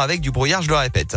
avec du brouillard, je le répète.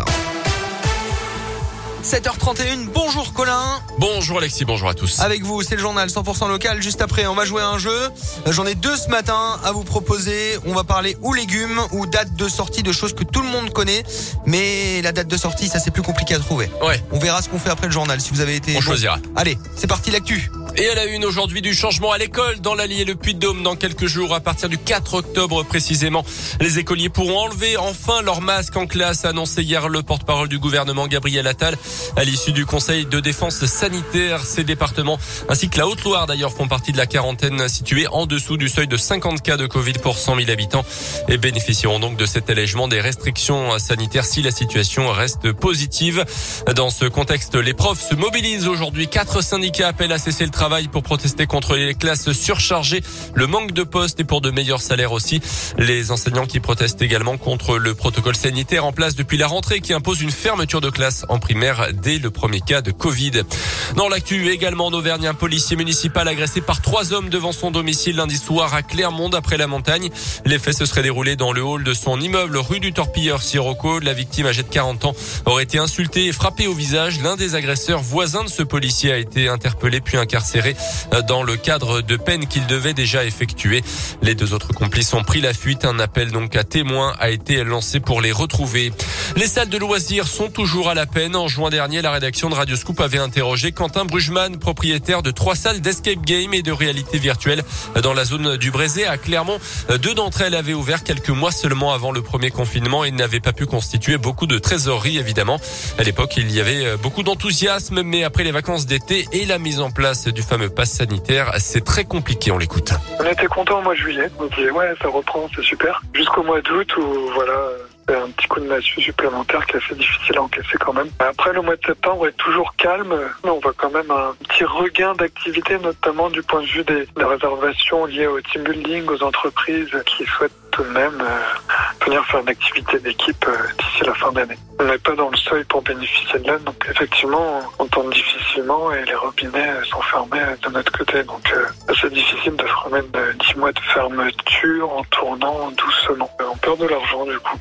7h31, bonjour Colin. Bonjour Alexis, bonjour à tous. Avec vous, c'est le journal 100% local. Juste après, on va jouer à un jeu. J'en ai deux ce matin à vous proposer. On va parler ou légumes ou date de sortie de choses que tout le monde connaît. Mais la date de sortie, ça c'est plus compliqué à trouver. Ouais. On verra ce qu'on fait après le journal si vous avez été. On choisira. Allez, c'est parti l'actu. Et à la une aujourd'hui du changement à l'école dans l'Allier le Puy-de-Dôme dans quelques jours à partir du 4 octobre précisément. Les écoliers pourront enlever enfin leur masque en classe, a annoncé hier le porte-parole du gouvernement Gabriel Attal à l'issue du Conseil de défense sanitaire. Ces départements ainsi que la Haute-Loire d'ailleurs font partie de la quarantaine située en dessous du seuil de 50 cas de Covid pour 100 000 habitants et bénéficieront donc de cet allègement des restrictions sanitaires si la situation reste positive. Dans ce contexte, les profs se mobilisent aujourd'hui. Quatre syndicats appellent à cesser le travail travail pour protester contre les classes surchargées, le manque de postes et pour de meilleurs salaires aussi. Les enseignants qui protestent également contre le protocole sanitaire en place depuis la rentrée qui impose une fermeture de classe en primaire dès le premier cas de Covid. Dans l'actu également en Auvergne, un policier municipal agressé par trois hommes devant son domicile lundi soir à Clermont après la montagne. Les faits se seraient déroulés dans le hall de son immeuble rue du Torpilleur Sirocco. La victime âgée de 40 ans aurait été insultée et frappée au visage. L'un des agresseurs voisins de ce policier a été interpellé puis incarcéré dans le cadre de peine qu'il devait déjà effectuer. Les deux autres complices ont pris la fuite. Un appel donc à témoins a été lancé pour les retrouver. Les salles de loisirs sont toujours à la peine. En juin dernier, la rédaction de Radio Scoop avait interrogé Quentin Brugman, propriétaire de trois salles d'escape game et de réalité virtuelle dans la zone du Brézé à Clermont. Deux d'entre elles avaient ouvert quelques mois seulement avant le premier confinement et n'avaient pas pu constituer beaucoup de trésorerie évidemment. À l'époque, il y avait beaucoup d'enthousiasme, mais après les vacances d'été et la mise en place du fameux pass sanitaire, c'est très compliqué. On l'écoute. On était content au mois de juillet. On disait ouais, ça reprend, c'est super. Jusqu'au mois d'août où voilà, un petit coup de massue supplémentaire qui est assez difficile à encaisser quand même. Après le mois de septembre est toujours calme, mais on voit quand même un petit regain d'activité, notamment du point de vue des, des réservations liées au team building, aux entreprises qui souhaitent tout de même euh, faire une activité d'équipe euh, d'ici la fin d'année. On n'est pas dans le seuil pour bénéficier de l'aide, donc effectivement, on tourne difficilement et les robinets sont fermés de notre côté. Donc euh, c'est difficile de se remettre de 10 mois de fermeture en tournant doucement. On perd de l'argent du coup.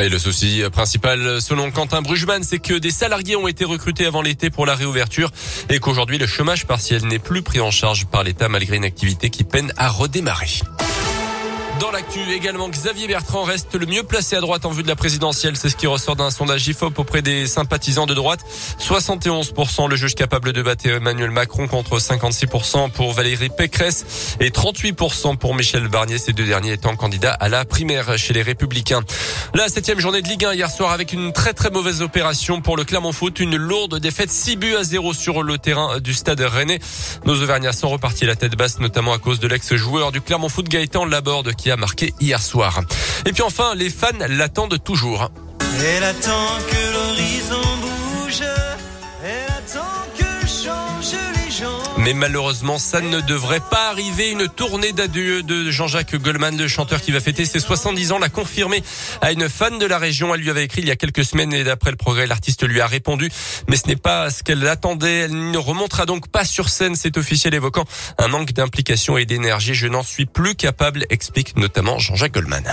Et le souci principal, selon Quentin Brugman, c'est que des salariés ont été recrutés avant l'été pour la réouverture et qu'aujourd'hui le chômage partiel n'est plus pris en charge par l'État malgré une activité qui peine à redémarrer. Dans l'actu également, Xavier Bertrand reste le mieux placé à droite en vue de la présidentielle. C'est ce qui ressort d'un sondage IFOP auprès des sympathisants de droite. 71% le juge capable de battre Emmanuel Macron contre 56% pour Valérie Pécresse et 38% pour Michel Barnier, ces deux derniers étant candidats à la primaire chez les Républicains. La septième journée de Ligue 1 hier soir avec une très très mauvaise opération pour le Clermont Foot. Une lourde défaite 6 buts à 0 sur le terrain du stade Rennais. Nos Auvergnats sont repartis la tête basse, notamment à cause de l'ex-joueur du Clermont Foot Gaëtan Laborde qui a marqué hier soir. Et puis enfin, les fans l'attendent toujours. Elle attend que Mais malheureusement, ça ne devrait pas arriver. Une tournée d'adieu de Jean-Jacques Goldman, le chanteur qui va fêter ses 70 ans, l'a confirmé à une fan de la région. Elle lui avait écrit il y a quelques semaines et d'après le progrès, l'artiste lui a répondu. Mais ce n'est pas ce qu'elle attendait. Elle ne remontera donc pas sur scène. C'est officiel évoquant un manque d'implication et d'énergie. Je n'en suis plus capable, explique notamment Jean-Jacques Goldman.